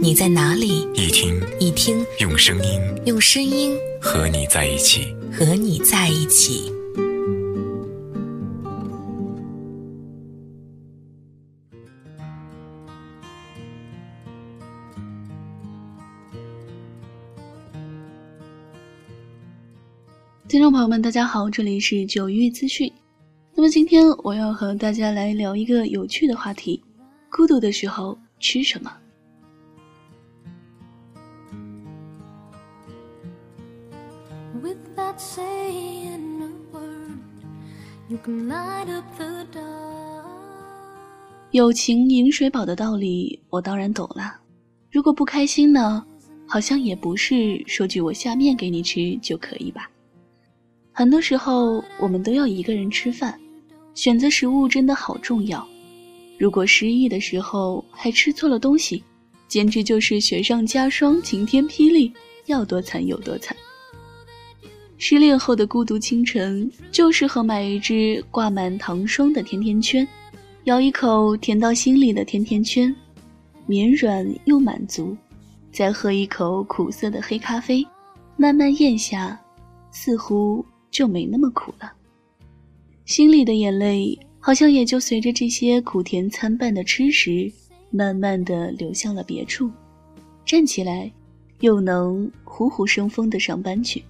你在哪里，一听一听，用声音，用声音和你在一起，和你在一起。听众朋友们，大家好，这里是九月资讯。那么今天我要和大家来聊一个有趣的话题：孤独的时候吃什么？友情饮水饱的道理，我当然懂了。如果不开心呢，好像也不是说句我下面给你吃就可以吧。很多时候，我们都要一个人吃饭，选择食物真的好重要。如果失意的时候还吃错了东西，简直就是雪上加霜、晴天霹雳，要多惨有多惨。失恋后的孤独清晨，就适合买一只挂满糖霜的甜甜圈，咬一口甜到心里的甜甜圈，绵软又满足，再喝一口苦涩的黑咖啡，慢慢咽下，似乎。就没那么苦了，心里的眼泪好像也就随着这些苦甜参半的吃食，慢慢的流向了别处，站起来，又能虎虎生风的上班去。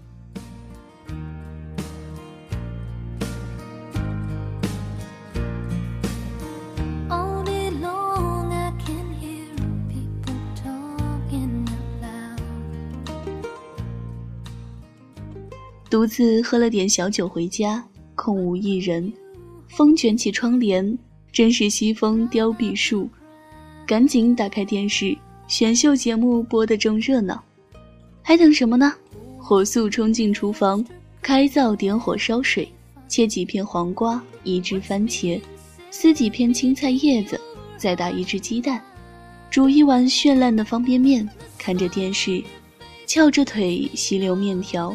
独自喝了点小酒回家，空无一人，风卷起窗帘，真是西风凋碧树。赶紧打开电视，选秀节目播得正热闹，还等什么呢？火速冲进厨房，开灶点火烧水，切几片黄瓜，一只番茄，撕几片青菜叶子，再打一只鸡蛋，煮一碗绚烂的方便面，看着电视，翘着腿吸溜面条。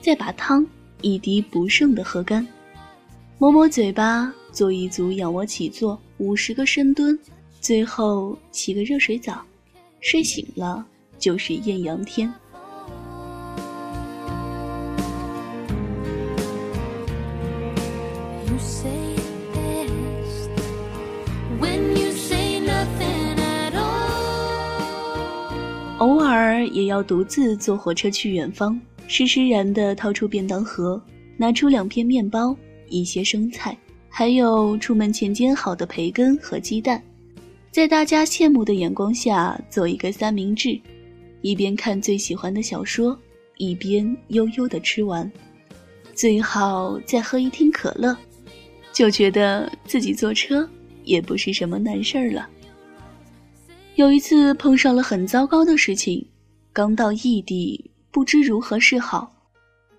再把汤一滴不剩的喝干，抹抹嘴巴，做一组仰卧起坐，五十个深蹲，最后洗个热水澡，睡醒了就是艳阳天。偶尔也要独自坐火车去远方。施施然地掏出便当盒，拿出两片面包、一些生菜，还有出门前煎好的培根和鸡蛋，在大家羡慕的眼光下做一个三明治，一边看最喜欢的小说，一边悠悠地吃完，最好再喝一听可乐，就觉得自己坐车也不是什么难事儿了。有一次碰上了很糟糕的事情，刚到异地。不知如何是好，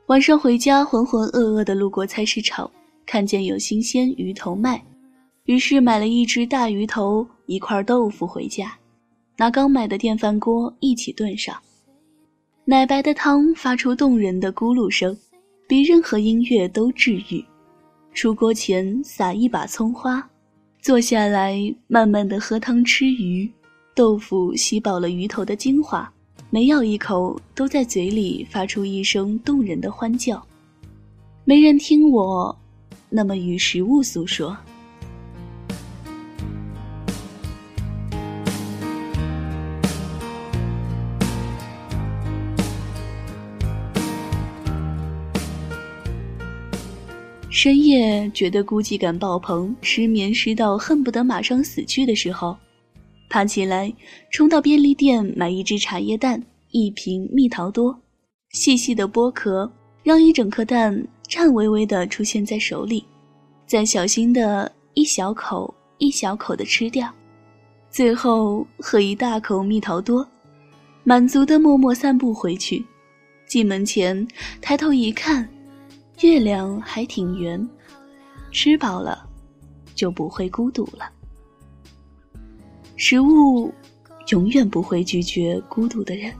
晚上回家浑浑噩噩的路过菜市场，看见有新鲜鱼头卖，于是买了一只大鱼头，一块豆腐回家，拿刚买的电饭锅一起炖上，奶白的汤发出动人的咕噜声，比任何音乐都治愈。出锅前撒一把葱花，坐下来慢慢的喝汤吃鱼，豆腐吸饱了鱼头的精华。每咬一口，都在嘴里发出一声动人的欢叫。没人听我，那么与食物诉说。深夜觉得孤寂感爆棚，失眠失到恨不得马上死去的时候。爬起来，冲到便利店买一只茶叶蛋，一瓶蜜桃多，细细的剥壳，让一整颗蛋颤巍巍地出现在手里，再小心的一小口一小口的吃掉，最后喝一大口蜜桃多，满足的默默散步回去。进门前抬头一看，月亮还挺圆。吃饱了，就不会孤独了。食物永远不会拒绝孤独的人。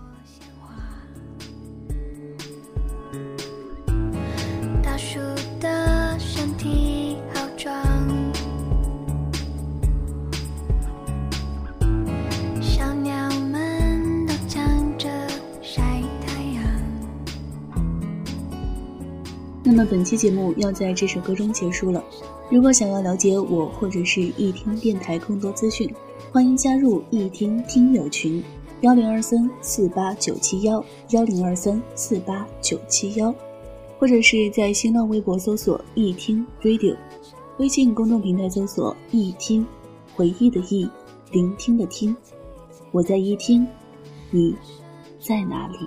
那么本期节目要在这首歌中结束了。如果想要了解我或者是一听电台更多资讯，欢迎加入一听听友群：幺零二三四八九七幺幺零二三四八九七幺，或者是在新浪微博搜索一听 Radio，微信公众平台搜索一听，回忆的忆，聆听的听，我在一听，你在哪里？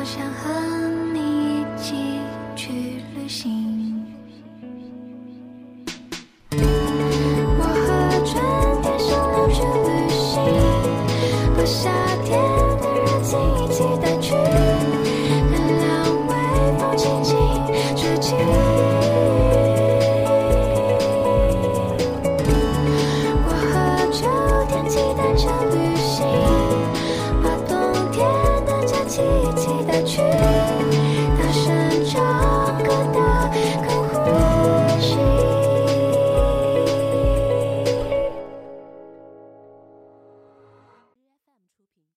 我想和你一起去旅行。我和春天想要去旅行，不想。